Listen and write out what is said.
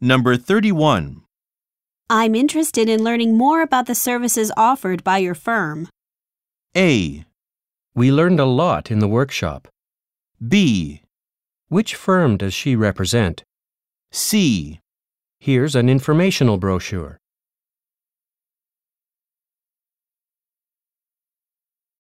Number 31. I'm interested in learning more about the services offered by your firm. A. We learned a lot in the workshop. B. Which firm does she represent? C. Here's an informational brochure.